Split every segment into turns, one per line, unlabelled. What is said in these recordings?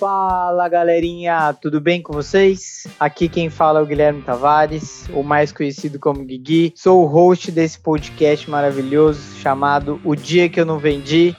Fala galerinha, tudo bem com vocês? Aqui quem fala é o Guilherme Tavares, o mais conhecido como Guigui. Sou o host desse podcast maravilhoso chamado O Dia Que Eu Não Vendi.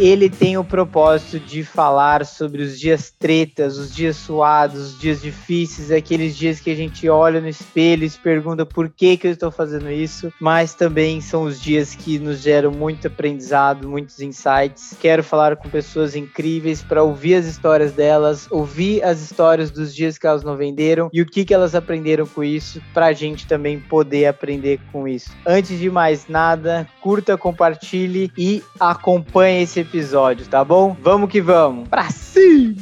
Ele tem o propósito de falar sobre os dias tretas, os dias suados, os dias difíceis, aqueles dias que a gente olha no espelho e se pergunta por que, que eu estou fazendo isso, mas também são os dias que nos geram muito aprendizado, muitos insights. Quero falar com pessoas incríveis para ouvir as histórias delas, ouvir as histórias dos dias que elas não venderam e o que, que elas aprenderam com isso, para a gente também poder aprender com isso. Antes de mais nada, curta, compartilhe e acompanhe esse episódio, tá bom? Vamos que vamos. Pra cima!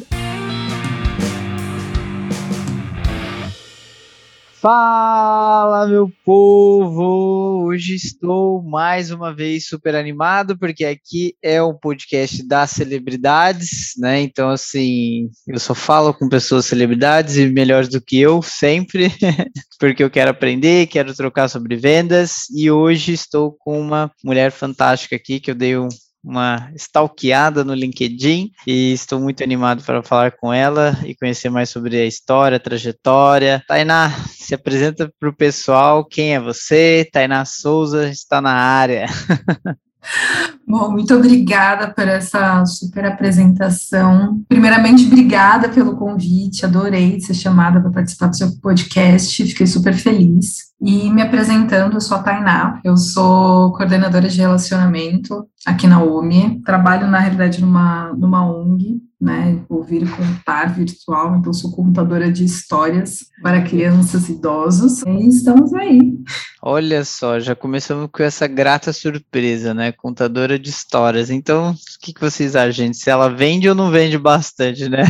Fala, meu povo! Hoje estou mais uma vez super animado, porque aqui é o podcast das celebridades, né? Então, assim, eu só falo com pessoas celebridades e melhores do que eu, sempre, porque eu quero aprender, quero trocar sobre vendas, e hoje estou com uma mulher fantástica aqui que eu dei um uma stalkeada no LinkedIn e estou muito animado para falar com ela e conhecer mais sobre a história, a trajetória. Tainá, se apresenta para o pessoal, quem é você? Tainá Souza está na área.
Bom, muito obrigada por essa super apresentação. Primeiramente, obrigada pelo convite, adorei ser chamada para participar do seu podcast, fiquei super feliz. E me apresentando, eu sou a Tainá, eu sou coordenadora de relacionamento aqui na UME, trabalho na realidade numa, numa ONG, né, ouvir e contar virtual, então sou contadora de histórias para crianças e idosos, e estamos aí.
Olha só, já começamos com essa grata surpresa, né, contadora de histórias, então o que, que vocês acham, gente, se ela vende ou não vende bastante, né?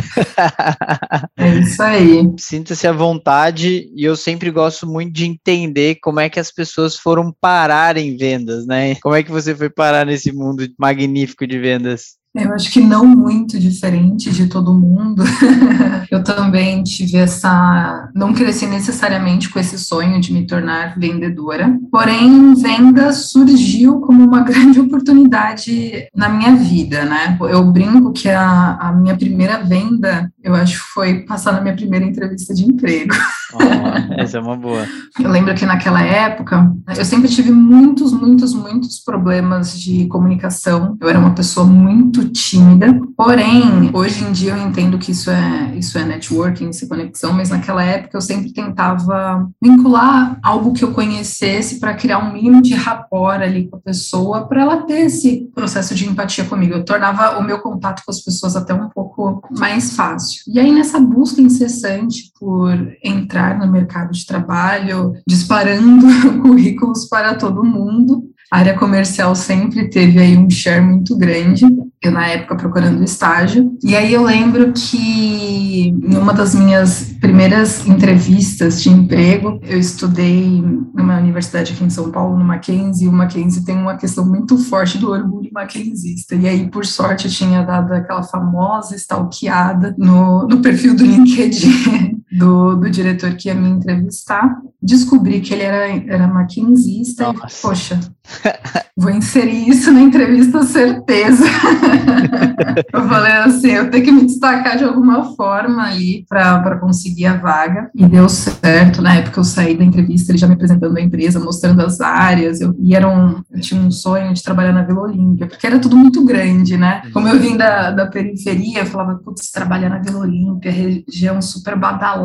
É isso aí.
Sinta-se à vontade, e eu sempre gosto muito de entender como é que as pessoas foram parar em vendas, né, como é que você foi parar nesse mundo magnífico de vendas?
Eu acho que não muito diferente de todo mundo. eu também tive essa. Não cresci necessariamente com esse sonho de me tornar vendedora, porém, venda surgiu como uma grande oportunidade na minha vida, né? Eu brinco que a, a minha primeira venda, eu acho que foi passar na minha primeira entrevista de emprego.
Oh, essa é uma boa.
Eu lembro que naquela época, eu sempre tive muitos, muitos, muitos problemas de comunicação. Eu era uma pessoa muito muito tímida, porém, hoje em dia eu entendo que isso é, isso é networking, isso é conexão, mas naquela época eu sempre tentava vincular algo que eu conhecesse para criar um mínimo de rapport ali com a pessoa, para ela ter esse processo de empatia comigo. Eu tornava o meu contato com as pessoas até um pouco mais fácil. E aí, nessa busca incessante por entrar no mercado de trabalho, disparando currículos para todo mundo, a área comercial sempre teve aí um share muito grande, eu na época procurando estágio. E aí eu lembro que em uma das minhas primeiras entrevistas de emprego, eu estudei numa universidade aqui em São Paulo, no Mackenzie, e o Mackenzie tem uma questão muito forte do orgulho mackenzista. E aí, por sorte, eu tinha dado aquela famosa stalkeada no, no perfil do LinkedIn do, do diretor que ia me entrevistar. Descobri que ele era, era maquinzista e, poxa, vou inserir isso na entrevista, certeza. eu falei assim, eu tenho que me destacar de alguma forma ali para conseguir a vaga. E deu certo. Na época eu saí da entrevista, ele já me apresentando a empresa, mostrando as áreas. Eu, e era um, eu tinha um sonho de trabalhar na Vila Olímpia, porque era tudo muito grande, né? Como eu vim da, da periferia, eu falava, putz, trabalhar na Vila Olímpia, região super badalada,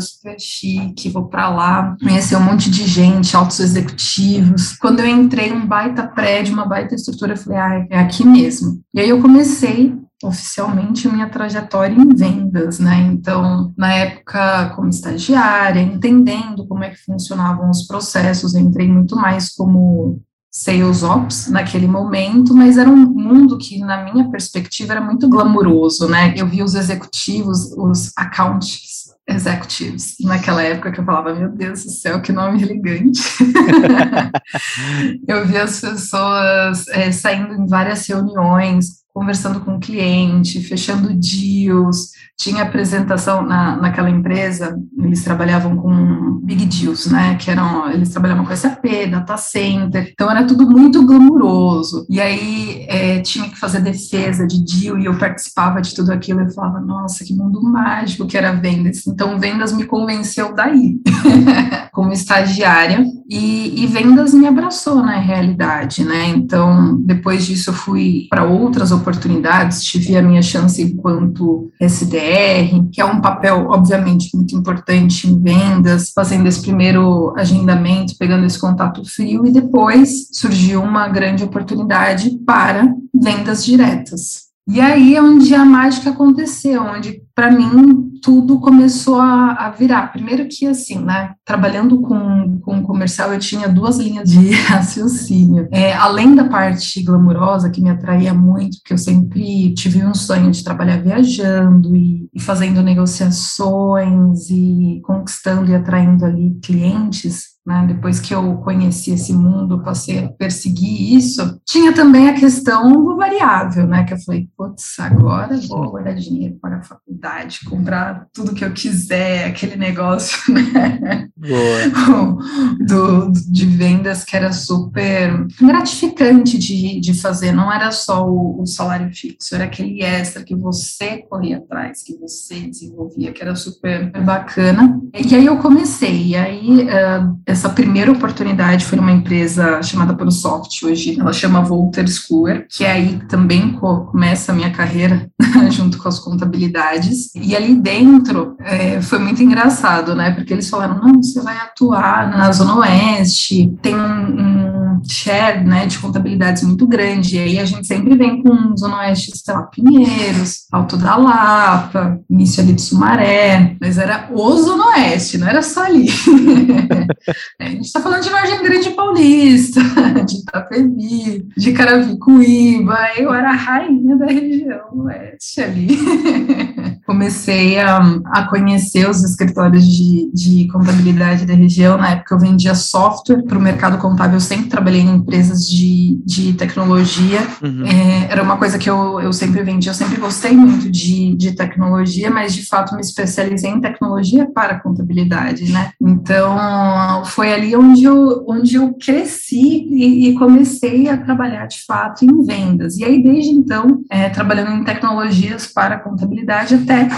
super chique, vou para lá, conhecer um monte de gente, altos executivos. Quando eu entrei, um baita prédio, uma baita estrutura, eu falei, ah, é aqui mesmo. E aí eu comecei oficialmente minha trajetória em vendas, né? Então, na época, como estagiária, entendendo como é que funcionavam os processos, entrei muito mais como sales ops naquele momento, mas era um mundo que, na minha perspectiva, era muito glamuroso, né? Eu vi os executivos, os accounts executives, naquela época que eu falava, meu Deus do céu, que nome elegante. eu vi as pessoas é, saindo em várias reuniões, conversando com o cliente, fechando deals, tinha apresentação na, naquela empresa, eles trabalhavam com big deals, né? Que eram, eles trabalhavam com SAP, data center, então era tudo muito glamuroso. E aí é, tinha que fazer defesa de deal e eu participava de tudo aquilo. Eu falava, nossa, que mundo mágico que era vendas. Então, vendas me convenceu daí, como estagiária. E, e, vendas me abraçou na realidade, né? Então, depois disso, eu fui para outras oportunidades, tive a minha chance enquanto SDR, que é um papel, obviamente, muito importante em vendas, fazendo esse primeiro agendamento, pegando esse contato frio, e depois surgiu uma grande oportunidade para vendas diretas. E aí é onde a mágica aconteceu, onde para mim tudo começou a, a, virar. Primeiro que assim, né, trabalhando com, com comercial, eu tinha duas linhas de raciocínio. É, além da parte glamurosa que me atraía muito, que eu sempre tive um sonho de trabalhar viajando e, e fazendo negociações e conquistando e atraindo ali clientes, né, depois que eu conheci esse mundo, passei a perseguir isso, tinha também a questão do variável, né, que eu falei, putz, agora vou guardar dinheiro para a faculdade, comprar tudo que eu quiser, aquele negócio, né, do, de vendas que era super gratificante de, de fazer, não era só o, o salário fixo, era aquele extra que você corria atrás, que você desenvolvia, que era super bacana, e aí eu comecei, e aí uh, essa primeira oportunidade foi numa empresa chamada Prosoft, hoje ela chama Volter Schooler, que é aí também começa a minha carreira junto com as contabilidades. E ali dentro é, foi muito engraçado, né? Porque eles falaram: não, você vai atuar na Zona Oeste, tem um, um share né, de contabilidades muito grande. E aí a gente sempre vem com Zona Oeste, sei lá, Pinheiros, Alto da Lapa, início ali de Sumaré, mas era o Zona Oeste, não era só ali. A gente está falando de Vargem Grande Paulista, de Itapevi, de Caravicuíba, eu era a rainha da região oeste ali. Comecei a, a conhecer os escritórios de, de contabilidade da região, na época eu vendia software para o mercado contábil, eu sempre trabalhei em empresas de, de tecnologia, uhum. é, era uma coisa que eu, eu sempre vendi, eu sempre gostei muito de, de tecnologia, mas de fato me especializei em tecnologia para contabilidade, né? Então, foi ali onde eu, onde eu cresci e, e, comecei a trabalhar de fato em vendas. E aí, desde então, é, trabalhando em tecnologias para contabilidade até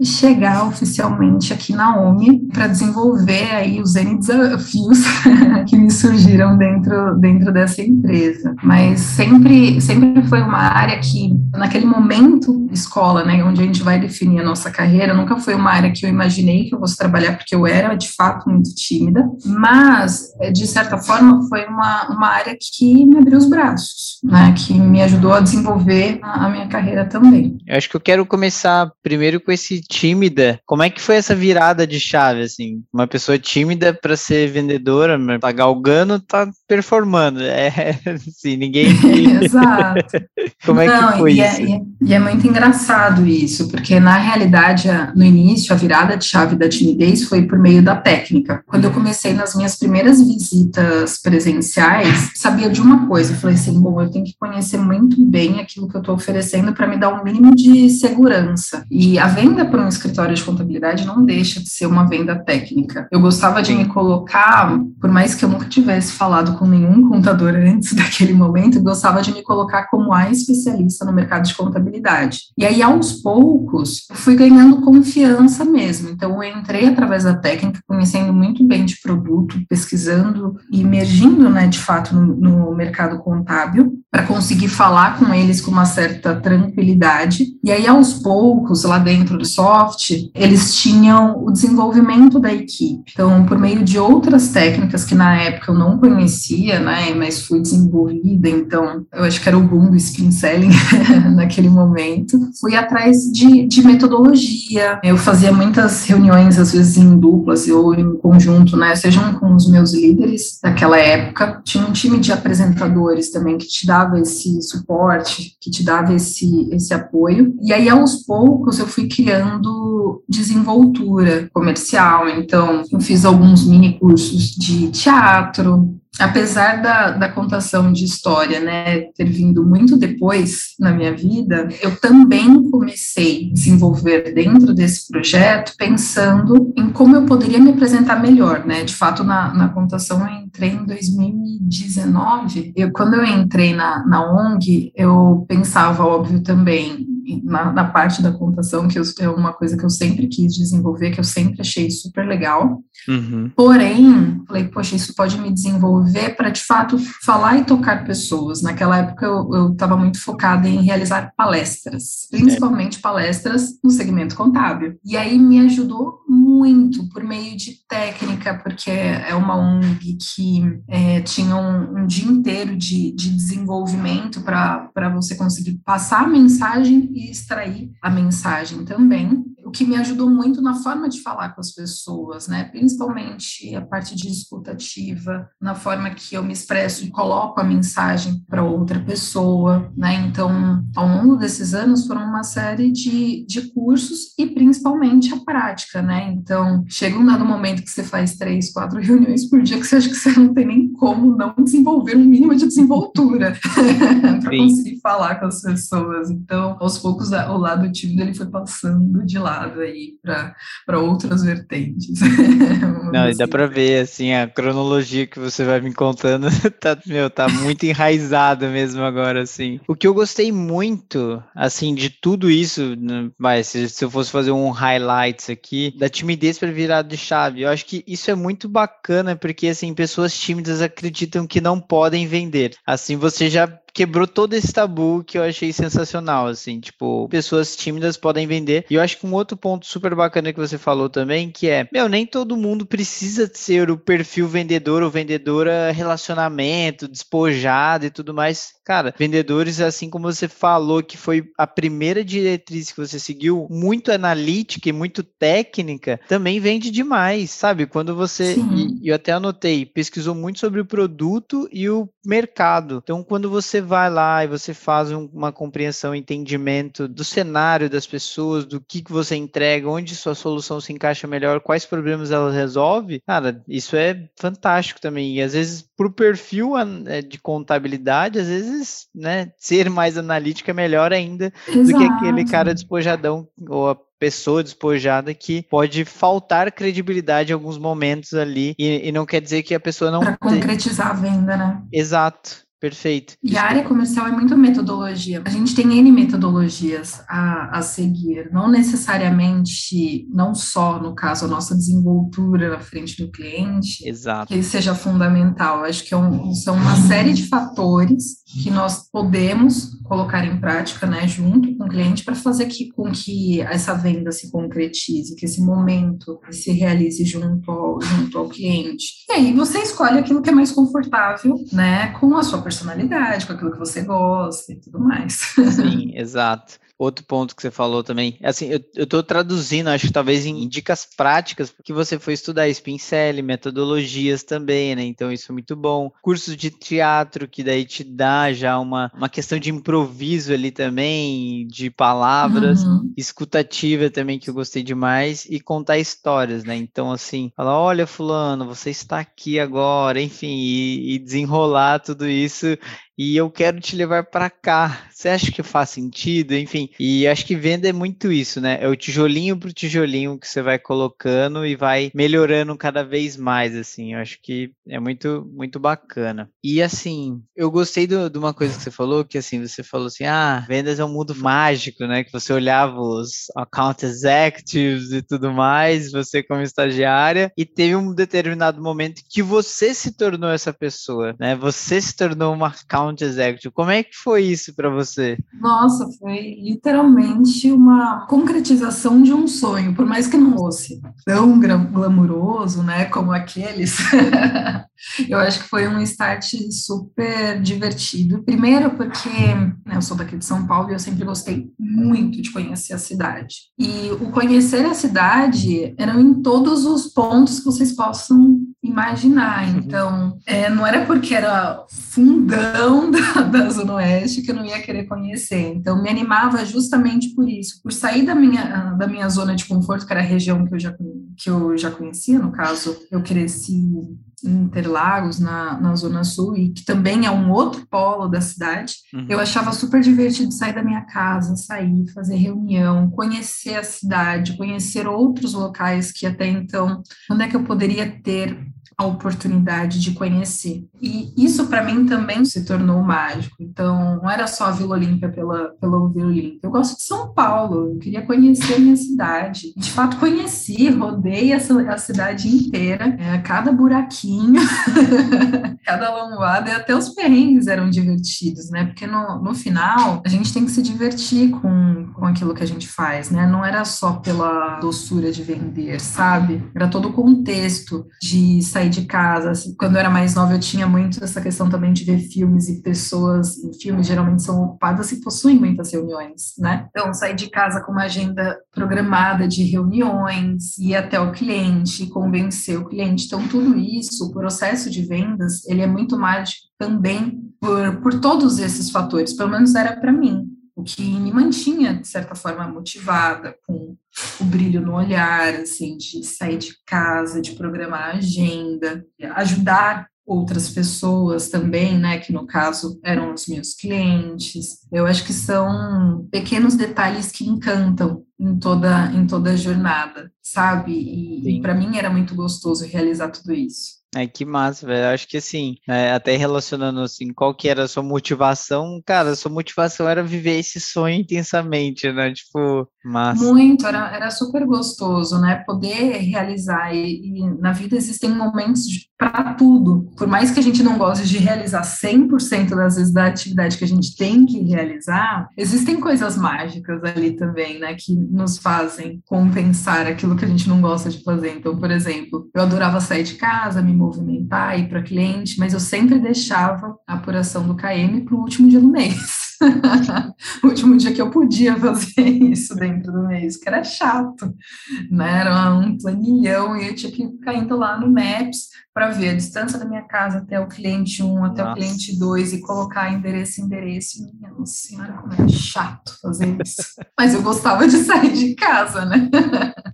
e chegar oficialmente aqui na OMI para desenvolver aí os N desafios que me surgiram dentro, dentro dessa empresa. Mas sempre, sempre foi uma área que, naquele momento, escola, né, onde a gente vai definir a nossa carreira, nunca foi uma área que eu imaginei que eu fosse trabalhar, porque eu era, de fato, muito tímida, mas, de certa forma, foi uma, uma área que me abriu os braços, né, que me ajudou a desenvolver a, a minha carreira também.
Eu acho que eu quero começar primeiro com esse tímida. Como é que foi essa virada de chave, assim? Uma pessoa tímida para ser vendedora, mas tá galgando, tá performando. É, assim, ninguém...
Exato.
Como é Não, que foi
e
é, isso?
É, e é muito engraçado isso, porque na realidade, no início, a virada de chave da timidez foi por meio da técnica. Quando eu comecei nas minhas primeiras visitas presenciais, sabia de uma coisa, eu falei assim, bom, eu tenho que conhecer muito bem aquilo que eu estou oferecendo para me dar um mínimo de segurança. E a venda para um escritório de contabilidade não deixa de ser uma venda técnica. Eu gostava de me colocar, por mais que eu nunca tivesse falado com nenhum contador antes daquele momento, eu gostava de me colocar como a especialista no mercado de contabilidade. E aí, aos poucos, fui ganhando confiança mesmo. Então, eu entrei através da técnica, conhecendo muito bem de produto, pesquisando e emergindo, né, de fato, no, no mercado contábil, para conseguir falar com eles com uma certa tranquilidade. E aí, aos poucos, lá dentro do soft, eles tinham o desenvolvimento da equipe. Então, por meio de outras técnicas que na época eu não conhecia, né, mas fui desenvolvida, então eu acho que era o boom do spin selling naquele momento, fui atrás de, de metodologia. Eu fazia muitas reuniões, às vezes em duplas ou em conjunto, né, sejam com os meus líderes daquela época. Tinha um time de apresentadores também que te dava esse suporte, que te dava esse, esse apoio. E aí, aos poucos, eu fui criando desenvoltura comercial. Então, eu fiz alguns mini cursos de teatro, apesar da, da contação de história, né, ter vindo muito depois na minha vida, eu também comecei a desenvolver dentro desse projeto pensando em como eu poderia me apresentar melhor, né, de fato na, na contação eu entrei em 2019, eu, quando eu entrei na, na ONG, eu pensava, óbvio, também na, na, parte da contação, que eu, é uma coisa que eu sempre quis desenvolver, que eu sempre achei super legal. Uhum. Porém, falei, poxa, isso pode me desenvolver para, de fato, falar e tocar pessoas. Naquela época, eu estava muito focada em realizar palestras, principalmente é. palestras no segmento contábil. E aí me ajudou muito por meio de técnica, porque é uma ONG que é, tinha um, um, dia inteiro de, de desenvolvimento para você conseguir passar a mensagem e extrair a mensagem também o que me ajudou muito na forma de falar com as pessoas, né? Principalmente a parte de escutativa, na forma que eu me expresso e coloco a mensagem para outra pessoa, né? Então, ao longo desses anos foram uma série de, de cursos e principalmente a prática, né? Então, chega um dado momento que você faz três, quatro reuniões por dia que você acha que você não tem nem como não desenvolver um mínimo de desenvoltura para conseguir falar com as pessoas. Então, aos poucos, o lado tímido ele foi passando de lado lado aí para outras vertentes.
Não, assim. dá para ver assim a cronologia que você vai me contando tá meu tá muito enraizada mesmo agora assim. O que eu gostei muito assim de tudo isso, né, vai se, se eu fosse fazer um highlights aqui da timidez para virar de chave, eu acho que isso é muito bacana porque assim pessoas tímidas acreditam que não podem vender. Assim você já quebrou todo esse tabu que eu achei sensacional, assim, tipo, pessoas tímidas podem vender. E eu acho que um outro ponto super bacana que você falou também, que é, meu, nem todo mundo precisa ser o perfil vendedor ou vendedora relacionamento, despojado e tudo mais. Cara, vendedores, assim como você falou, que foi a primeira diretriz que você seguiu, muito analítica e muito técnica, também vende demais, sabe? Quando você, e eu até anotei, pesquisou muito sobre o produto e o mercado. Então, quando você vai lá e você faz um, uma compreensão, entendimento do cenário das pessoas, do que, que você entrega, onde sua solução se encaixa melhor, quais problemas ela resolve, cara, isso é fantástico também. E às vezes, para o perfil é, de contabilidade, às vezes, né, ser mais analítica é melhor ainda Exato. do que aquele cara despojadão ou a pessoa despojada que pode faltar credibilidade em alguns momentos ali e, e não quer dizer que a pessoa não
para concretizar a venda, né?
Exato. Perfeito.
E a área comercial é muito metodologia. A gente tem N metodologias a, a seguir, não necessariamente, não só, no caso, a nossa desenvoltura na frente do cliente,
Exato.
que seja fundamental. Acho que é um, são uma série de fatores que nós podemos colocar em prática, né, junto com o cliente, para fazer que, com que essa venda se concretize, que esse momento se realize junto ao, junto ao cliente. E aí você escolhe aquilo que é mais confortável, né, com a sua personalidade, com aquilo que você gosta e tudo mais.
Sim, exato outro ponto que você falou também. Assim, eu, eu tô traduzindo, acho que talvez em dicas práticas, porque você foi estudar Spincele, metodologias também, né? Então isso é muito bom. Cursos de teatro, que daí te dá já uma, uma questão de improviso ali também, de palavras, uhum. escutativa também, que eu gostei demais, e contar histórias, né? Então, assim, falar, olha, fulano, você está aqui agora, enfim, e, e desenrolar tudo isso e eu quero te levar para cá. Você acha que faz sentido? Enfim, e acho que venda é muito isso, né? É o tijolinho pro tijolinho que você vai colocando e vai melhorando cada vez mais, assim. Eu acho que é muito, muito bacana. E assim, eu gostei de uma coisa que você falou, que assim, você falou assim, ah, vendas é um mundo mágico, né? Que você olhava os account executives e tudo mais, você como estagiária, e teve um determinado momento que você se tornou essa pessoa, né? Você se tornou uma account account executive. Como é que foi isso para você?
Nossa, foi literalmente uma concretização de um sonho, por mais que não fosse tão glamuroso, né, como aqueles. eu acho que foi um start super divertido. Primeiro porque né, eu sou daqui de São Paulo e eu sempre gostei muito de conhecer a cidade. E o conhecer a cidade eram em todos os pontos que vocês possam imaginar. Uhum. Então, é, não era porque era fundão da, da, Zona Oeste que eu não ia querer conhecer. Então, me animava justamente por isso, por sair da minha, da minha zona de conforto, que era a região que eu já, que eu já conhecia, no caso, eu cresci em Interlagos, na, na Zona Sul, e que também é um outro polo da cidade, uhum. eu achava super divertido sair da minha casa, sair, fazer reunião, conhecer a cidade, conhecer outros locais que até então, onde é que eu poderia ter a oportunidade de conhecer. E isso para mim também se tornou mágico. Então, não era só a Vila Olímpia pela, pela Vila Olímpia. Eu gosto de São Paulo, eu queria conhecer a minha cidade. De fato, conheci, rodei essa, a cidade inteira, é, cada buraquinho, cada lombada, e até os perrengues eram divertidos, né? Porque no, no final, a gente tem que se divertir com, com aquilo que a gente faz, né? Não era só pela doçura de vender, sabe? Era todo o contexto de sair sair de casa. Assim, quando eu era mais nova, eu tinha muito essa questão também de ver filmes e pessoas em filmes geralmente são ocupadas e possuem muitas reuniões, né? Então, sair de casa com uma agenda programada de reuniões, ir até o cliente, convencer o cliente. Então, tudo isso, o processo de vendas, ele é muito mágico também por, por todos esses fatores, pelo menos era para mim o que me mantinha, de certa forma, motivada, com o brilho no olhar, assim, de sair de casa, de programar a agenda, ajudar outras pessoas também, né, que no caso eram os meus clientes. Eu acho que são pequenos detalhes que encantam em toda em toda a jornada, sabe? E, e para mim era muito gostoso realizar tudo isso.
É que massa, velho. Acho que assim, é, até relacionando assim, qual que era a sua motivação, cara, a sua motivação era viver esse sonho intensamente, né? Tipo, massa.
Muito, era, era super gostoso, né? Poder realizar. E, e na vida existem momentos para tudo. Por mais que a gente não goste de realizar 100% das vezes da atividade que a gente tem que realizar, existem coisas mágicas ali também, né? Que nos fazem compensar aquilo que a gente não gosta de fazer. Então, por exemplo, eu adorava sair de casa, me movimentar, ir para cliente, mas eu sempre deixava a apuração do KM para o último dia do mês. o último dia que eu podia fazer isso dentro do mês, que era chato, né? Era um planilhão e eu tinha que ficar indo lá no Maps para ver a distância da minha casa até o cliente 1, até Nossa. o cliente 2 e colocar endereço, endereço. Minha senhora, como é chato fazer isso. Mas eu gostava de sair de casa, né?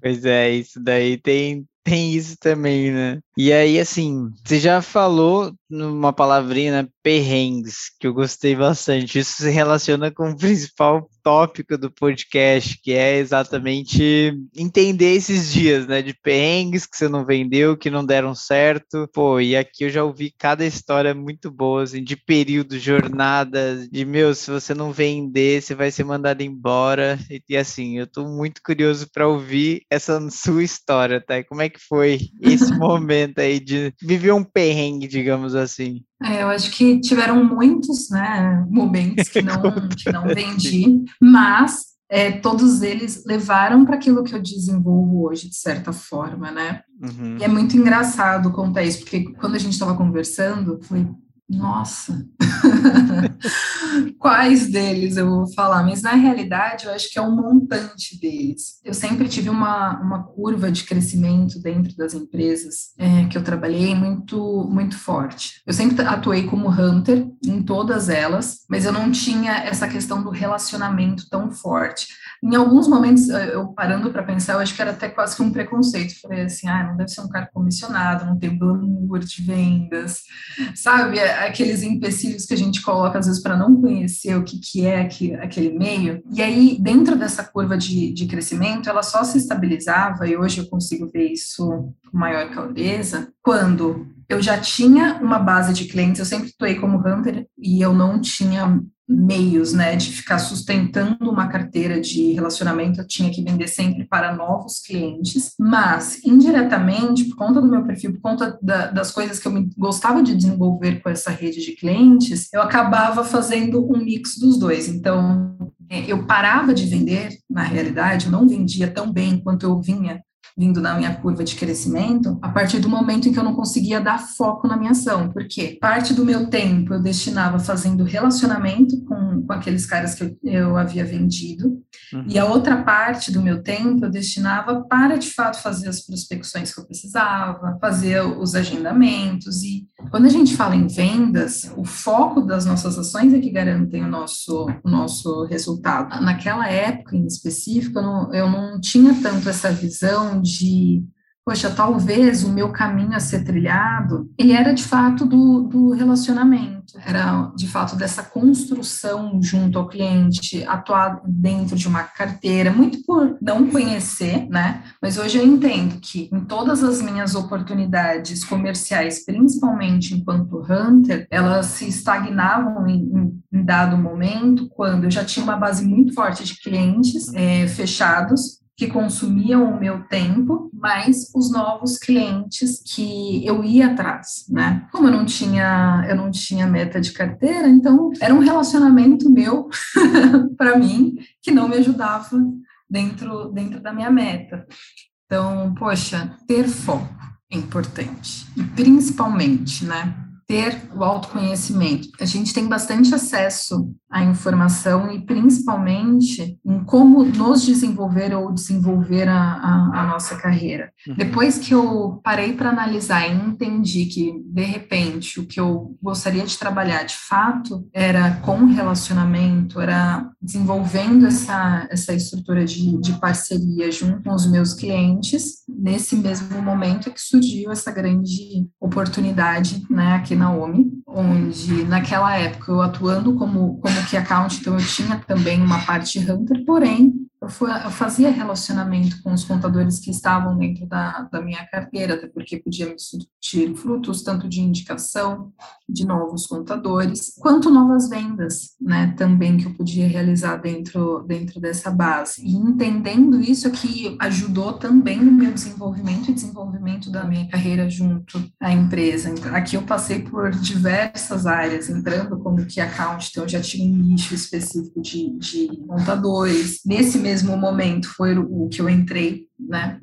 Pois é, isso daí tem, tem isso também, né? E aí, assim, você já falou numa palavrinha, né, perrengues, que eu gostei bastante. Isso se relaciona com o principal tópico do podcast, que é exatamente entender esses dias, né, de perrengues que você não vendeu, que não deram certo. Pô, e aqui eu já ouvi cada história muito boa, assim, de período, jornadas, de, meu, se você não vender, você vai ser mandado embora. E, e assim, eu tô muito curioso para ouvir essa sua história, tá? E como é que foi esse momento? momento aí de viver um perrengue, digamos assim?
É, eu acho que tiveram muitos né, momentos que não, que não vendi, mas é, todos eles levaram para aquilo que eu desenvolvo hoje, de certa forma, né? Uhum. E é muito engraçado contar isso, porque quando a gente estava conversando, foi nossa, quais deles eu vou falar? Mas na realidade eu acho que é um montante deles. Eu sempre tive uma, uma curva de crescimento dentro das empresas é, que eu trabalhei muito, muito forte. Eu sempre atuei como hunter em todas elas, mas eu não tinha essa questão do relacionamento tão forte. Em alguns momentos, eu parando para pensar, eu acho que era até quase que um preconceito. Falei assim, ah, não deve ser um cara comissionado, não tem glamour de vendas, sabe? Aqueles empecilhos que a gente coloca, às vezes, para não conhecer o que, que é aquele meio. E aí, dentro dessa curva de, de crescimento, ela só se estabilizava, e hoje eu consigo ver isso com maior clareza, quando eu já tinha uma base de clientes, eu sempre atuei como hunter e eu não tinha meios, né, de ficar sustentando uma carteira de relacionamento, eu tinha que vender sempre para novos clientes, mas indiretamente, por conta do meu perfil, por conta da, das coisas que eu gostava de desenvolver com essa rede de clientes, eu acabava fazendo um mix dos dois. Então, é, eu parava de vender, na realidade, eu não vendia tão bem quanto eu vinha vindo na minha curva de crescimento, a partir do momento em que eu não conseguia dar foco na minha ação, porque parte do meu tempo eu destinava fazendo relacionamento com, com aqueles caras que eu, eu havia vendido, uhum. e a outra parte do meu tempo eu destinava para, de fato, fazer as prospecções que eu precisava, fazer os agendamentos, e quando a gente fala em vendas, o foco das nossas ações é que garantem o nosso, o nosso resultado. Naquela época, em específico, eu não, eu não tinha tanto essa visão de poxa, talvez o meu caminho a ser trilhado, ele era de fato do, do relacionamento, era de fato dessa construção junto ao cliente, atuar dentro de uma carteira, muito por não conhecer, né? Mas hoje eu entendo que em todas as minhas oportunidades comerciais, principalmente enquanto hunter, elas se estagnavam em, em, em dado momento, quando eu já tinha uma base muito forte de clientes é, fechados, que consumiam o meu tempo, mas os novos clientes que eu ia atrás, né? Como eu não tinha, eu não tinha meta de carteira, então era um relacionamento meu para mim que não me ajudava dentro dentro da minha meta. Então, poxa, ter foco é importante e principalmente, né? Ter o autoconhecimento. A gente tem bastante acesso a informação e principalmente em como nos desenvolver ou desenvolver a, a, a nossa carreira. Uhum. Depois que eu parei para analisar e entendi que, de repente, o que eu gostaria de trabalhar de fato era com relacionamento, era desenvolvendo essa, essa estrutura de, de parceria junto com os meus clientes, nesse mesmo momento é que surgiu essa grande oportunidade né, aqui na OMI, onde naquela época eu atuando como, como key account, então eu tinha também uma parte hunter, porém eu, fazia relacionamento com os contadores que estavam dentro da, da minha carteira, até porque podia me surtir frutos, tanto de indicação de novos contadores, quanto novas vendas, né, também que eu podia realizar dentro, dentro dessa base. E entendendo isso aqui ajudou também no meu desenvolvimento e desenvolvimento da minha carreira junto à empresa. Então, aqui eu passei por diversas áreas, entrando como key account, então eu já tinha um nicho específico de, de contadores. Nesse mesmo mesmo momento foi o que eu entrei, né,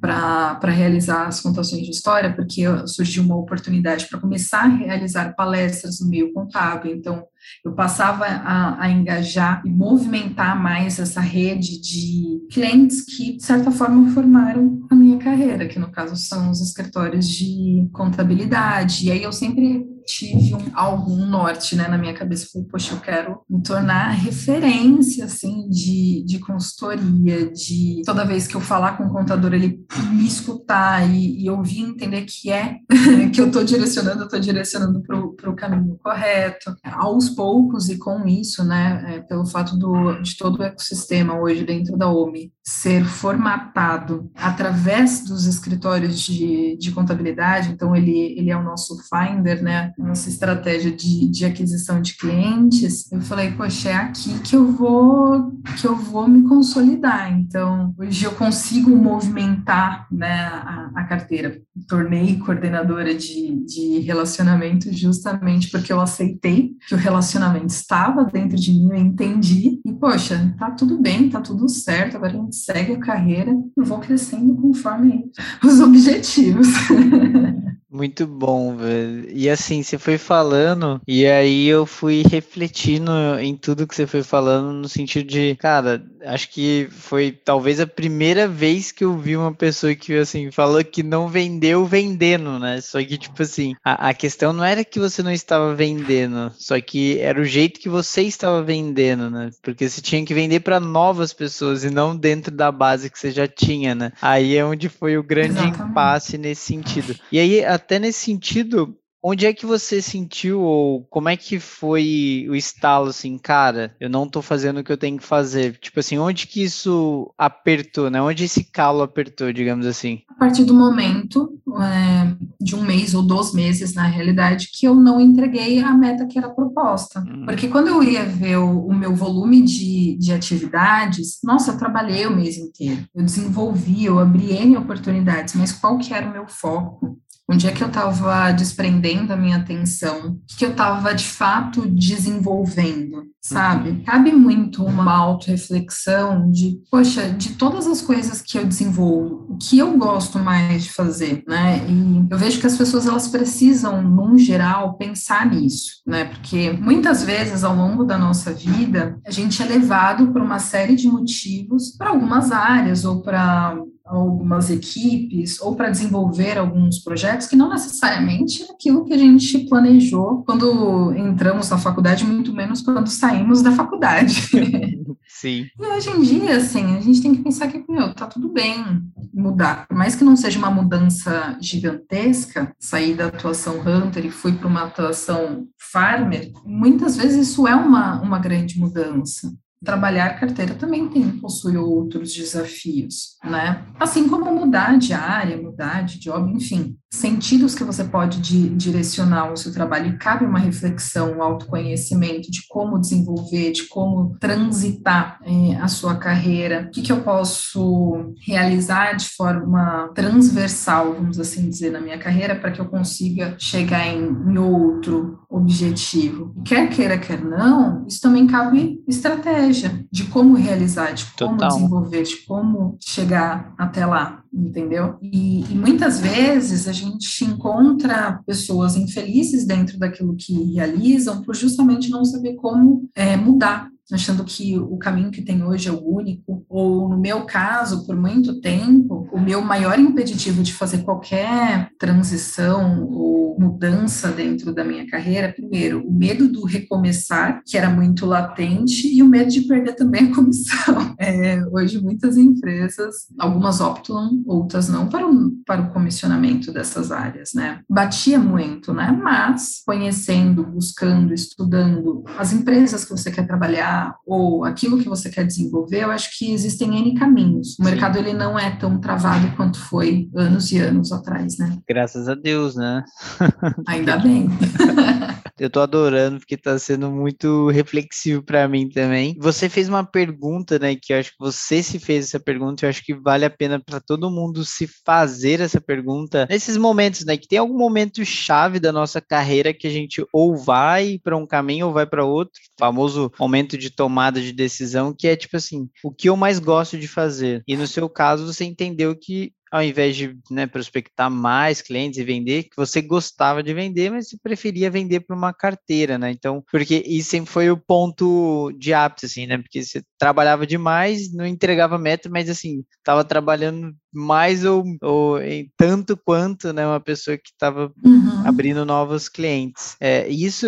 para realizar as contações de história, porque surgiu uma oportunidade para começar a realizar palestras no meio contábil. Então, eu passava a, a, engajar e movimentar mais essa rede de clientes que, de certa forma, formaram a minha carreira, que no caso são os escritórios de contabilidade. E aí eu sempre tive um, algum norte né, na minha cabeça. Falei, poxa, eu quero me tornar referência assim, de, de consultoria, de toda vez que eu falar com o contador, ele me escutar e, e ouvir entender que é que eu estou direcionando, eu estou direcionando para o caminho correto. Aos poucos, e com isso, né, é, pelo fato do, de todo o ecossistema hoje dentro da OMI ser formatado através dos escritórios de, de contabilidade, então ele, ele é o nosso finder, né, nossa estratégia de, de aquisição de clientes, eu falei, poxa, é aqui que eu vou que eu vou me consolidar. Então, hoje eu consigo movimentar né, a, a carteira. Tornei coordenadora de, de relacionamento justamente porque eu aceitei que o relacionamento estava dentro de mim, eu entendi, e poxa, tá tudo bem, tá tudo certo, agora a gente segue a carreira e vou crescendo conforme os objetivos.
Muito bom, velho. E assim, você foi falando, e aí eu fui refletindo em tudo que você foi falando, no sentido de, cara, acho que foi talvez a primeira vez que eu vi uma pessoa que, assim, falou que não vendeu vendendo, né? Só que, tipo assim, a, a questão não era que você não estava vendendo, só que era o jeito que você estava vendendo, né? Porque você tinha que vender para novas pessoas e não dentro da base que você já tinha, né? Aí é onde foi o grande Exatamente. impasse nesse sentido. E aí, até nesse sentido, onde é que você sentiu ou como é que foi o estalo assim, cara, eu não tô fazendo o que eu tenho que fazer? Tipo assim, onde que isso apertou, né? Onde esse calo apertou, digamos assim?
A partir do momento é, de um mês ou dois meses, na realidade, que eu não entreguei a meta que era proposta. Hum. Porque quando eu ia ver o, o meu volume de, de atividades, nossa, eu trabalhei o mês inteiro. Eu desenvolvi, eu abri N oportunidades, mas qual que era o meu foco? Onde é que eu estava desprendendo a minha atenção, o que eu estava de fato desenvolvendo, sabe? Uhum. Cabe muito uma autorreflexão de, poxa, de todas as coisas que eu desenvolvo, o que eu gosto mais de fazer, né? E eu vejo que as pessoas elas precisam, num geral, pensar nisso, né? Porque muitas vezes ao longo da nossa vida, a gente é levado por uma série de motivos para algumas áreas ou para algumas equipes ou para desenvolver alguns projetos que não necessariamente é aquilo que a gente planejou quando entramos na faculdade, muito menos quando saímos da faculdade.
Sim.
E hoje em dia, assim, a gente tem que pensar que, meu, tá tudo bem mudar. Por mais que não seja uma mudança gigantesca, sair da atuação Hunter e fui para uma atuação Farmer, muitas vezes isso é uma, uma grande mudança trabalhar carteira também tem, possui outros desafios, né? Assim como mudar de área, mudar de job, enfim, sentidos que você pode di direcionar o seu trabalho e cabe uma reflexão, um autoconhecimento de como desenvolver, de como transitar eh, a sua carreira, o que, que eu posso realizar de forma transversal, vamos assim dizer, na minha carreira para que eu consiga chegar em, em outro objetivo. Quer queira, quer não, isso também cabe estratégia estratégia de como realizar, de como Total. desenvolver, de como chegar até lá, entendeu? E, e, muitas vezes a gente encontra pessoas infelizes dentro daquilo que realizam por justamente não saber como é, mudar achando que o caminho que tem hoje é o único, ou no meu caso, por muito tempo, o meu maior impeditivo de fazer qualquer transição ou mudança dentro da minha carreira, primeiro, o medo do recomeçar, que era muito latente, e o medo de perder também a comissão. É, hoje, muitas empresas, algumas optam, outras não, para o, para o comissionamento dessas áreas, né? Batia muito, né? Mas, conhecendo, buscando, estudando as empresas que você quer trabalhar, ou aquilo que você quer desenvolver, eu acho que existem N caminhos. O Sim. mercado ele não é tão travado quanto foi anos e anos atrás, né?
Graças a Deus, né?
Ainda bem.
Eu tô adorando porque tá sendo muito reflexivo para mim também. Você fez uma pergunta, né, que eu acho que você se fez essa pergunta, eu acho que vale a pena para todo mundo se fazer essa pergunta nesses momentos, né, que tem algum momento chave da nossa carreira que a gente ou vai para um caminho ou vai para outro, famoso momento de tomada de decisão, que é tipo assim, o que eu mais gosto de fazer. E no seu caso, você entendeu que ao invés de né, prospectar mais clientes e vender, que você gostava de vender, mas você preferia vender para uma carteira, né? Então, porque isso sempre foi o ponto de ápice, assim, né? Porque você trabalhava demais, não entregava meta, mas assim, estava trabalhando mais ou, ou, em tanto quanto, né, uma pessoa que estava uhum. abrindo novos clientes. É, isso,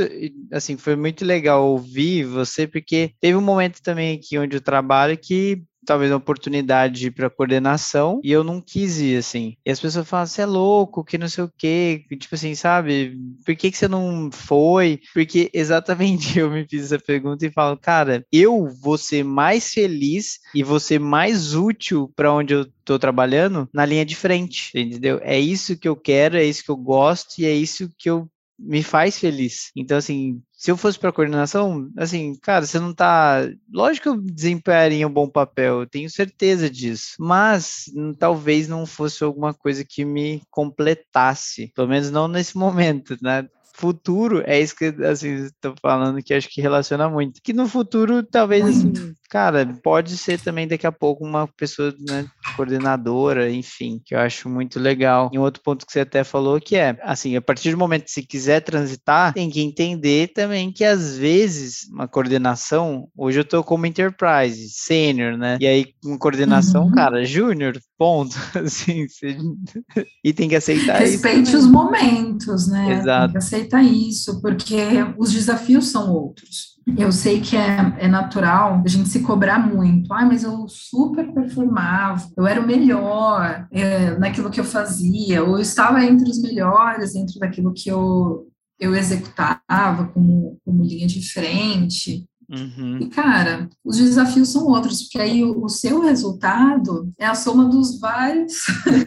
assim, foi muito legal ouvir você, porque teve um momento também aqui onde eu trabalho que talvez uma oportunidade para coordenação e eu não quis ir, assim. E as pessoas falam, você é louco, que não sei o quê, tipo assim, sabe? Por que, que você não foi? Porque exatamente eu me fiz essa pergunta e falo, cara, eu vou ser mais feliz e vou ser mais útil para onde eu tô trabalhando na linha de frente, entendeu? É isso que eu quero, é isso que eu gosto e é isso que eu me faz feliz. Então, assim, se eu fosse para coordenação, assim, cara, você não tá. Lógico que eu desempenharia um bom papel, eu tenho certeza disso. Mas talvez não fosse alguma coisa que me completasse. Pelo menos não nesse momento, né? futuro, é isso que assim, estou falando que acho que relaciona muito. Que no futuro, talvez, assim, cara, pode ser também daqui a pouco uma pessoa né, coordenadora, enfim, que eu acho muito legal. E um outro ponto que você até falou que é, assim, a partir do momento que se quiser transitar, tem que entender também que às vezes uma coordenação, hoje eu estou como enterprise, sênior, né? E aí uma coordenação, uhum. cara, júnior, ponto, assim, você... e tem que aceitar
Respeite
isso.
Respeite os momentos, né?
Exato.
Tem que aceitar isso, porque os desafios são outros. Eu sei que é, é natural a gente se cobrar muito. Ah, mas eu super performava, eu era o melhor é, naquilo que eu fazia, ou eu estava entre os melhores dentro daquilo que eu, eu executava como, como linha de frente. Uhum. E, cara, os desafios são outros, porque aí o, o seu resultado é a soma dos vários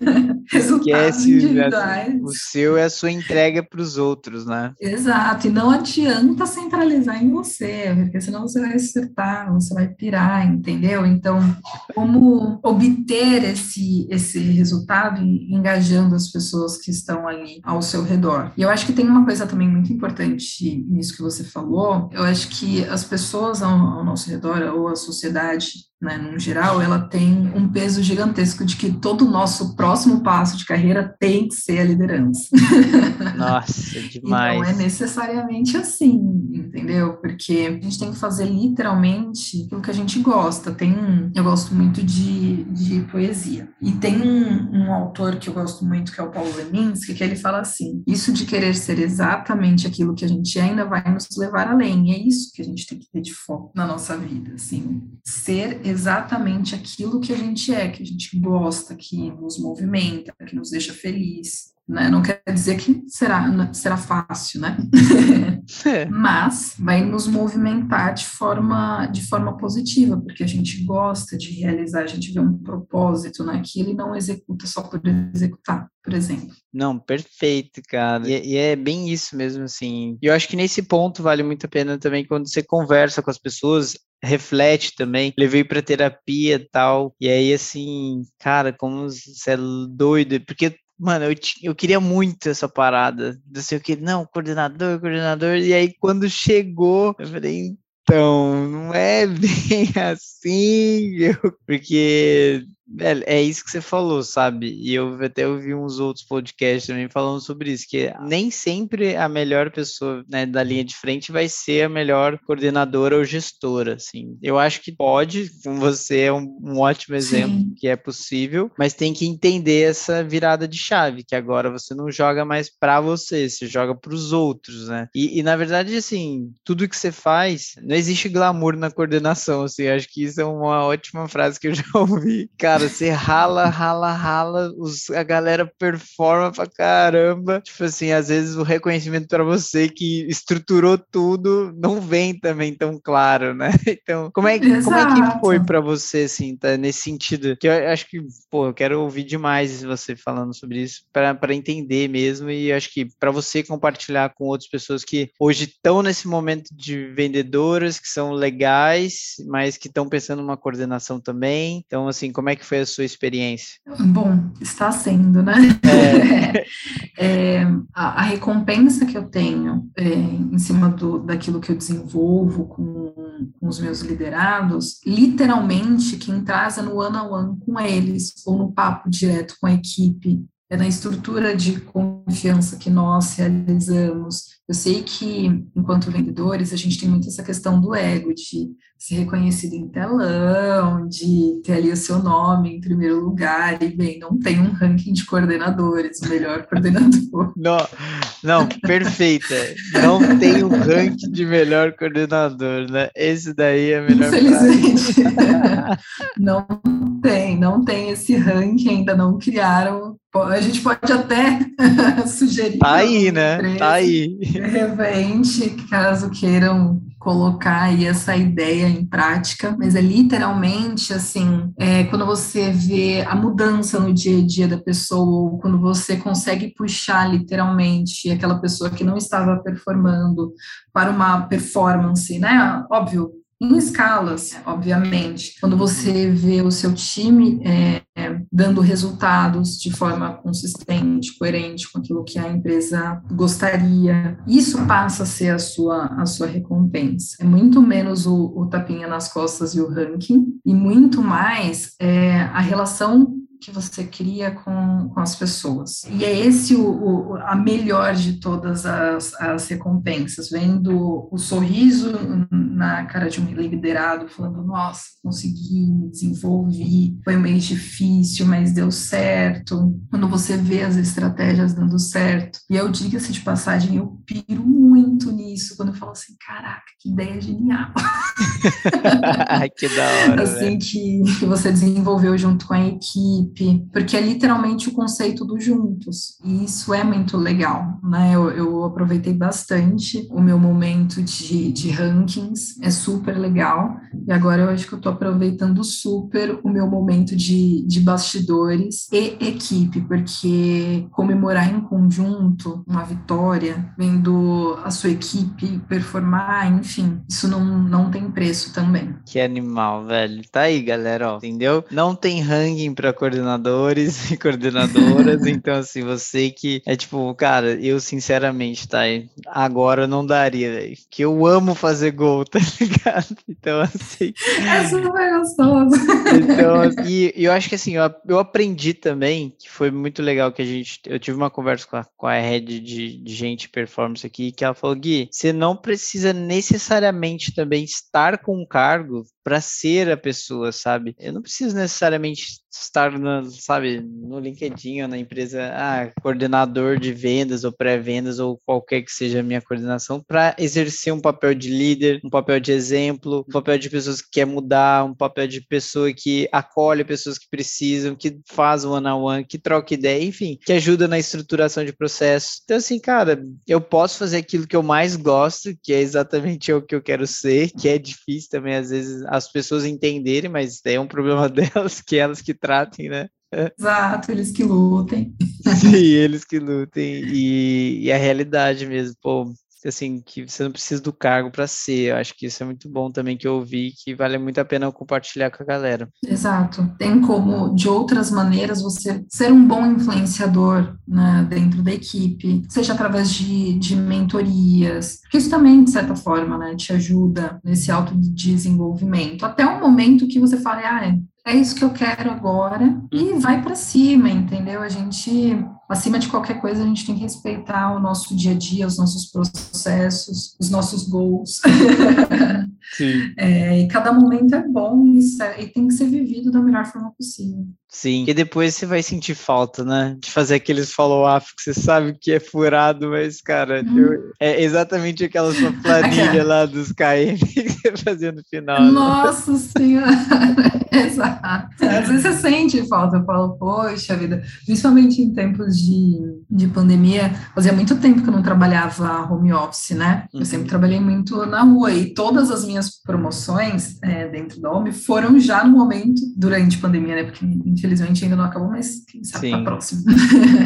resultados Esquece, individuais.
O seu é a sua entrega para os outros, né?
Exato, e não adianta centralizar em você, porque senão você vai acertar, você vai pirar, entendeu? Então, como obter esse, esse resultado engajando as pessoas que estão ali ao seu redor. E eu acho que tem uma coisa também muito importante nisso que você falou, eu acho que as pessoas pessoas ao, ao nosso redor, ou a sociedade né, no geral, ela tem um peso gigantesco de que todo o nosso próximo passo de carreira tem que ser a liderança.
Nossa, demais.
Não é necessariamente assim, entendeu? Porque a gente tem que fazer literalmente aquilo que a gente gosta. Tem um, eu gosto muito de, de poesia. E tem um, um autor que eu gosto muito, que é o Paulo Leminski, que ele fala assim: isso de querer ser exatamente aquilo que a gente ainda vai nos levar além. E é isso que a gente tem que ter de foco na nossa vida, assim, ser exatamente aquilo que a gente é, que a gente gosta, que nos movimenta, que nos deixa feliz. Né? Não quer dizer que será, será fácil, né? É. Mas vai nos movimentar de forma, de forma positiva, porque a gente gosta de realizar, a gente vê um propósito naquilo e não executa só por executar, por exemplo.
Não, perfeito, cara. E, e é bem isso mesmo, assim. E eu acho que nesse ponto vale muito a pena também quando você conversa com as pessoas, reflete também. Levei para terapia e tal. E aí, assim, cara, como você é doido. Porque Mano, eu, eu queria muito essa parada. Assim, eu queria, não, coordenador, coordenador. E aí, quando chegou, eu falei, então, não é bem assim, porque é, é isso que você falou, sabe? E eu até ouvi uns outros podcasts também falando sobre isso, que nem sempre a melhor pessoa né, da linha de frente vai ser a melhor coordenadora ou gestora, assim. Eu acho que pode, com você é um, um ótimo exemplo Sim. que é possível, mas tem que entender essa virada de chave, que agora você não joga mais para você, você joga para os outros, né? E, e, na verdade, assim, tudo que você faz, não existe glamour na coordenação, assim, acho que isso é uma ótima frase que eu já ouvi. Cara, cara, você rala, rala, rala, os, a galera performa pra caramba. Tipo assim, às vezes o reconhecimento para você que estruturou tudo não vem também tão claro, né? Então, como é, como é que foi para você, assim, tá, nesse sentido? Que eu acho que, pô, eu quero ouvir demais você falando sobre isso para entender mesmo e acho que para você compartilhar com outras pessoas que hoje estão nesse momento de vendedoras, que são legais, mas que estão pensando numa coordenação também. Então, assim, como é que foi a sua experiência?
Bom, está sendo, né? É. é, a, a, recompensa que eu tenho é, em cima do, daquilo que eu desenvolvo com, com os meus liderados, literalmente quem traz é no one-on-one -on -one com eles, ou no papo direto com a equipe, é na estrutura de confiança que nós realizamos. Eu sei que, enquanto vendedores, a gente tem muito essa questão do ego, de ser reconhecido em telão, de ter ali o seu nome em primeiro lugar, e bem, não tem um ranking de coordenadores, o melhor coordenador.
Não, não, perfeita. Não tem um ranking de melhor coordenador, né? Esse daí é melhor.
Infelizmente. não tem, não tem esse ranking, ainda não criaram. A gente pode até sugerir.
Tá aí, né? Tá aí.
De repente, caso queiram colocar aí essa ideia em prática, mas é literalmente assim, é, quando você vê a mudança no dia a dia da pessoa, ou quando você consegue puxar literalmente aquela pessoa que não estava performando para uma performance, né? Óbvio, em escalas, obviamente. Quando você vê o seu time é, dando resultados de forma consistente, coerente com aquilo que a empresa gostaria, isso passa a ser a sua, a sua recompensa. É muito menos o, o tapinha nas costas e o ranking, e muito mais é, a relação que você cria com, com as pessoas. E é esse o, o, a melhor de todas as, as recompensas, vendo o sorriso na cara de um liderado, falando, nossa, consegui, me desenvolvi, foi um mês difícil, mas deu certo. Quando você vê as estratégias dando certo. E eu diga-se de passagem, eu piro muito nisso, quando eu falo assim, caraca, que ideia genial.
que da hora.
Assim, que, que você desenvolveu junto com a equipe, equipe, porque é literalmente o conceito do juntos. E isso é muito legal, né? Eu, eu aproveitei bastante o meu momento de, de rankings, é super legal. E agora eu acho que eu estou aproveitando super o meu momento de, de bastidores e equipe, porque comemorar em conjunto uma vitória, vendo a sua equipe performar, enfim, isso não, não tem preço também.
Que animal, velho. Tá aí, galera, ó, entendeu? Não tem ranking para acordar coordenadores e coordenadoras. então, assim, você que é tipo, cara, eu sinceramente, tá? Agora não daria, velho. Que eu amo fazer gol, tá ligado? Então, assim.
É super gostoso.
Então, e eu acho que assim, eu, eu aprendi também, que foi muito legal que a gente. Eu tive uma conversa com a, com a head de, de gente performance aqui, que ela falou: Gui, você não precisa necessariamente também estar com um cargo para ser a pessoa, sabe? Eu não preciso necessariamente estar, no, sabe, no LinkedIn ou na empresa, ah, coordenador de vendas ou pré-vendas ou qualquer que seja a minha coordenação, para exercer um papel de líder, um papel de exemplo, um papel de pessoas que quer mudar, um papel de pessoa que acolhe pessoas que precisam, que faz one on one, que troca ideia, enfim, que ajuda na estruturação de processos. Então, assim, cara, eu posso fazer aquilo que eu mais gosto, que é exatamente o que eu quero ser, que é difícil também, às vezes, as pessoas entenderem, mas é um problema delas, que elas que tratem, né?
Exato, eles que lutem.
Sim, eles que lutem. E, e a realidade mesmo, pô, assim, que você não precisa do cargo para ser. Eu acho que isso é muito bom também que eu ouvi, que vale muito a pena compartilhar com a galera.
Exato. Tem como, de outras maneiras, você ser um bom influenciador né, dentro da equipe, seja através de, de mentorias, porque isso também, de certa forma, né, te ajuda nesse autodesenvolvimento. Até o momento que você fale, ah, é isso que eu quero agora e vai para cima, entendeu? A gente, acima de qualquer coisa, a gente tem que respeitar o nosso dia a dia, os nossos processos, os nossos goals. Sim. É, e cada momento é bom e, e tem que ser vivido da melhor forma possível.
Sim, e depois você vai sentir falta, né? De fazer aqueles follow-up que você sabe que é furado, mas, cara, hum. eu, é exatamente aquela sua planilha lá dos KM que você fazia no final.
Né? Nossa né? Senhora! Exato. Às vezes você sente falta, eu falo, poxa vida, principalmente em tempos de, de pandemia, fazia muito tempo que eu não trabalhava home office, né? Eu uhum. sempre trabalhei muito na rua e todas as minhas promoções é, dentro da Home foram já no momento, durante a pandemia, né? Porque infelizmente ainda não acabou, mas quem sabe tá Sim. tá próximo.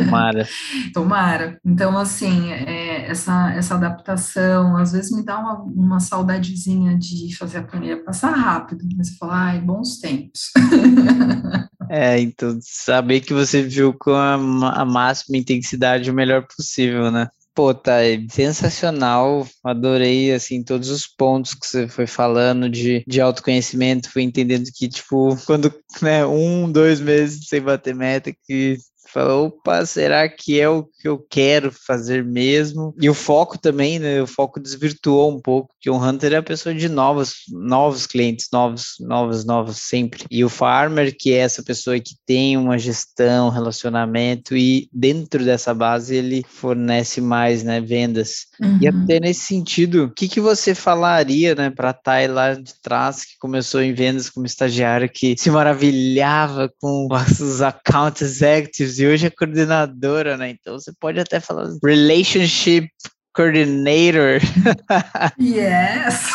Tomara.
Tomara. Então, assim, é, essa, essa adaptação, às vezes me dá uma, uma saudadezinha de fazer a planilha passar rápido, mas você fala, ai, bons tempos.
É, então, saber que você viu com a, a máxima intensidade o melhor possível, né? Pô, tá sensacional. Adorei, assim, todos os pontos que você foi falando de, de autoconhecimento. Fui entendendo que, tipo, quando, né, um, dois meses sem bater meta, que Fala, opa, será que é o que eu quero fazer mesmo? E o foco também, né? O foco desvirtuou um pouco, que o Hunter é a pessoa de novos, novos clientes, novos, novos, novos sempre. E o Farmer, que é essa pessoa que tem uma gestão, relacionamento, e dentro dessa base ele fornece mais, né? Vendas. Uhum. E até nesse sentido, o que, que você falaria, né, para Thay lá de trás, que começou em vendas como estagiário, que se maravilhava com os account executives e hoje é coordenadora, né? Então você pode até falar relationship coordinator.
yes!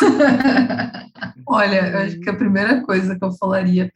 Olha, eu acho que a primeira coisa que eu falaria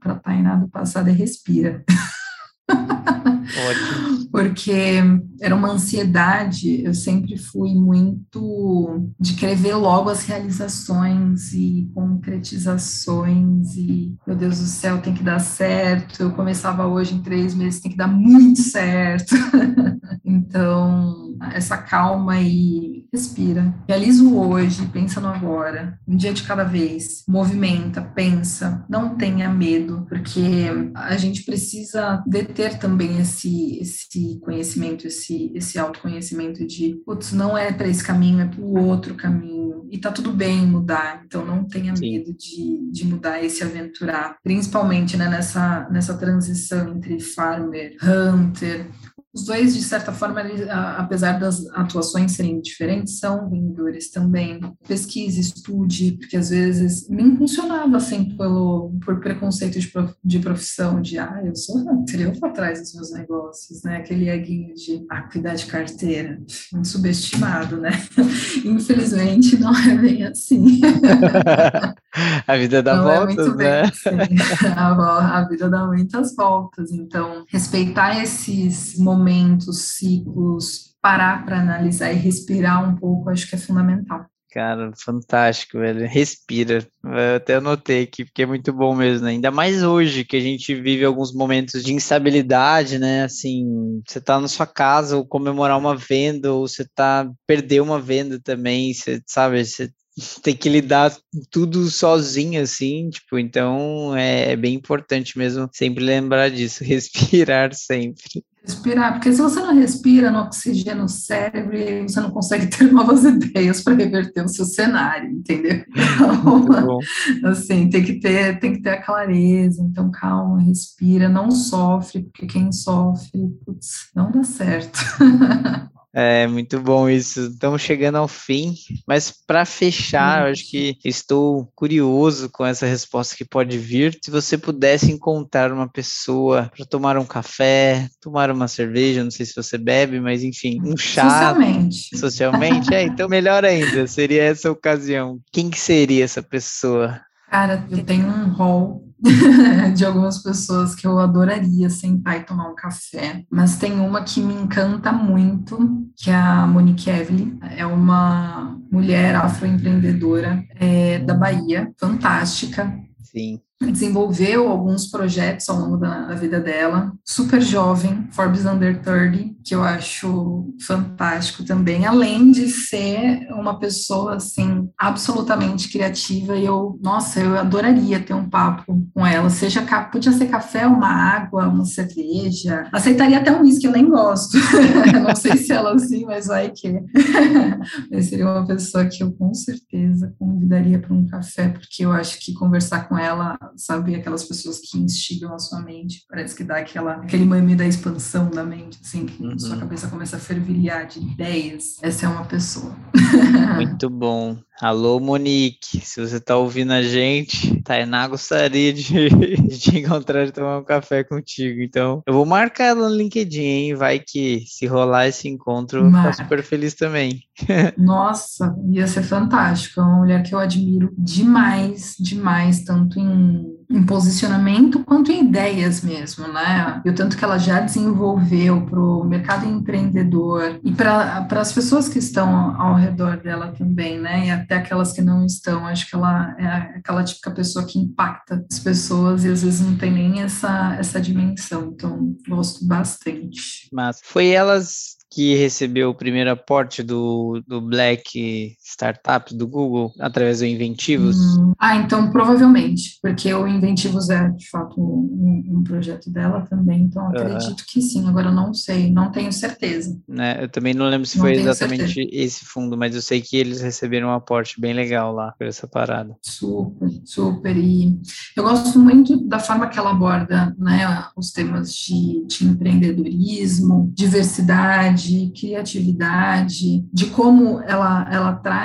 para a Tainá do passado é respira. Ótimo. Porque era uma ansiedade, eu sempre fui muito de querer ver logo as realizações e concretizações e, meu Deus do céu, tem que dar certo. Eu começava hoje em três meses, tem que dar muito certo. então, essa calma e respira. Realiza hoje, pensa no agora, um dia de cada vez. Movimenta, pensa, não tenha medo, porque a gente precisa deter também esse, esse conhecimento, esse, esse autoconhecimento de, putz, não é para esse caminho, é para o outro caminho. E tá tudo bem mudar, então não tenha Sim. medo de, de mudar e se aventurar, principalmente né, nessa, nessa transição entre farmer, hunter, os dois, de certa forma, eles, apesar das atuações serem diferentes, são vendedores também. Pesquise, estude, porque às vezes nem funcionava assim pelo, por preconceito de, prof, de profissão, de ah, eu sou vou atrás dos meus negócios, né? Aquele eguinho de ah, cuidar de carteira, muito subestimado, né? Infelizmente, não é bem assim.
a vida dá não é voltas, é né?
Bem, a, a vida dá muitas voltas, então respeitar esses momentos momentos, ciclos, parar para analisar e respirar um pouco, acho que é fundamental.
Cara, fantástico, velho. Respira. Eu até anotei aqui, porque é muito bom mesmo, né? Ainda mais hoje, que a gente vive alguns momentos de instabilidade, né? Assim, você tá na sua casa, ou comemorar uma venda, ou você tá perder uma venda também, você sabe, você tem que lidar tudo sozinho, assim, tipo, então é, é, bem importante mesmo sempre lembrar disso, respirar sempre.
Respirar, porque se você não respira no oxigênio no cérebro, você não consegue ter novas ideias para reverter o seu cenário, entendeu? Então, assim, tem que ter, tem que ter a clareza, então calma, respira, não sofre, porque quem sofre, putz, não dá certo.
É muito bom isso. Estamos chegando ao fim, mas para fechar, eu acho que estou curioso com essa resposta que pode vir. Se você pudesse encontrar uma pessoa para tomar um café, tomar uma cerveja, não sei se você bebe, mas enfim, um chá.
Socialmente.
Socialmente, é, então melhor ainda, seria essa ocasião. Quem que seria essa pessoa?
Cara, eu tenho um rol de algumas pessoas que eu adoraria sentar e tomar um café, mas tem uma que me encanta muito, que é a Monique Evelyn. É uma mulher afroempreendedora é, da Bahia, fantástica.
Sim
desenvolveu alguns projetos ao longo da, da, vida dela, super jovem, Forbes Under 30, que eu acho fantástico também, além de ser uma pessoa, assim, absolutamente criativa, e eu, nossa, eu adoraria ter um papo com ela, seja, podia ser café, uma água, uma cerveja, aceitaria até um uísque, eu nem gosto, não sei se ela assim, mas vai que, mas seria uma pessoa que eu com certeza convidaria para um café, porque eu acho que conversar com ela sabe? Aquelas pessoas que instigam a sua mente, parece que dá aquela, aquele mame da expansão da mente, assim, que uhum. sua cabeça começa a fervilhar de ideias. Essa é uma pessoa.
Muito bom. Alô, Monique, se você tá ouvindo a gente, Tainá gostaria de, de te encontrar e tomar um café contigo. Então, eu vou marcar ela no LinkedIn, hein? Vai que se rolar esse encontro, eu fico super feliz também.
Nossa, ia ser fantástico. É uma mulher que eu admiro demais, demais, tanto em em posicionamento quanto em ideias mesmo, né? E o tanto que ela já desenvolveu para o mercado empreendedor e para as pessoas que estão ao redor dela também, né? E até aquelas que não estão. Acho que ela é aquela típica pessoa que impacta as pessoas e às vezes não tem nem essa, essa dimensão. Então, gosto bastante.
Mas foi elas que recebeu o primeiro aporte do, do Black Startup do Google através do Inventivos? Hum,
ah, então provavelmente, porque o Inventivos é de fato um, um projeto dela também, então acredito que sim. Agora eu não sei, não tenho certeza.
Né, eu também não lembro se não foi exatamente certeza. esse fundo, mas eu sei que eles receberam um aporte bem legal lá por essa parada.
Super, super. E eu gosto muito da forma que ela aborda né, os temas de, de empreendedorismo, diversidade de criatividade, de como ela, ela traz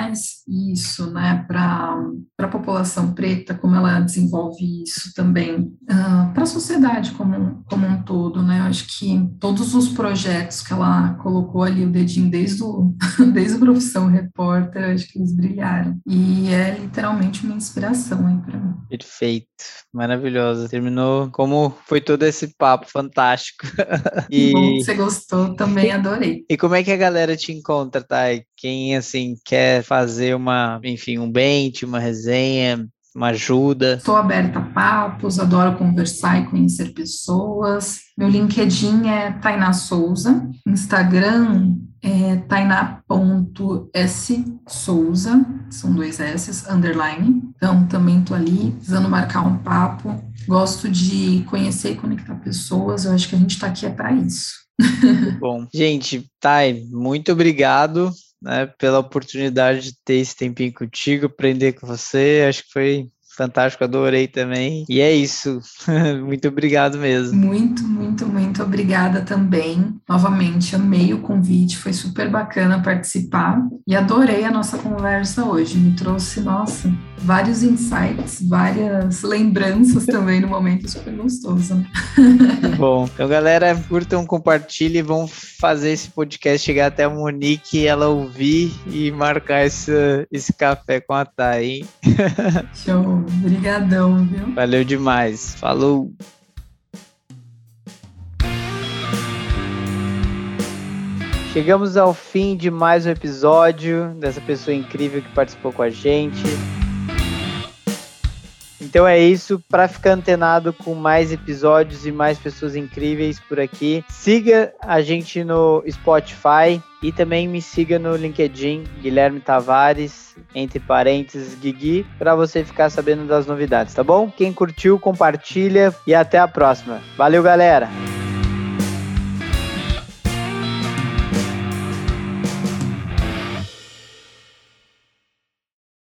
isso né, para a população preta, como ela desenvolve isso também uh, ah, para a sociedade como, como um todo. Né? Eu acho que todos os projetos que ela colocou ali o dedinho desde, o, desde a profissão repórter, acho que eles brilharam. E é literalmente uma inspiração para mim.
Perfeito, maravilhosa. Terminou como foi todo esse papo fantástico.
e... Bom, você gostou, também adorei.
E como é que a galera te encontra, Thay? Quem, assim, quer fazer uma, enfim, um bench, uma resenha, uma ajuda?
Estou aberta a papos, adoro conversar e conhecer pessoas. Meu LinkedIn é Tainá Souza, Instagram é tainá.ssouza, são dois S, underline. Então, também estou ali, precisando marcar um papo. Gosto de conhecer e conectar pessoas, eu acho que a gente está aqui é para isso.
Bom, gente, Thay, muito obrigado né, pela oportunidade de ter esse tempinho contigo, aprender com você. Acho que foi fantástico, adorei também. E é isso. muito obrigado mesmo.
Muito, muito, muito obrigada também. Novamente, amei o convite, foi super bacana participar e adorei a nossa conversa hoje. Me trouxe, nossa, vários insights, várias lembranças também no momento super gostoso.
Bom, então galera, curtam, compartilhem, vão fazer esse podcast chegar até a Monique, ela ouvir e marcar esse, esse café com a Thay, hein?
Show, obrigadão, viu?
Valeu demais, falou! Chegamos ao fim de mais um episódio dessa pessoa incrível que participou com a gente. Então é isso, para ficar antenado com mais episódios e mais pessoas incríveis por aqui, siga a gente no Spotify e também me siga no LinkedIn, Guilherme Tavares, entre parênteses Guigui, para você ficar sabendo das novidades, tá bom? Quem curtiu, compartilha e até a próxima. Valeu, galera!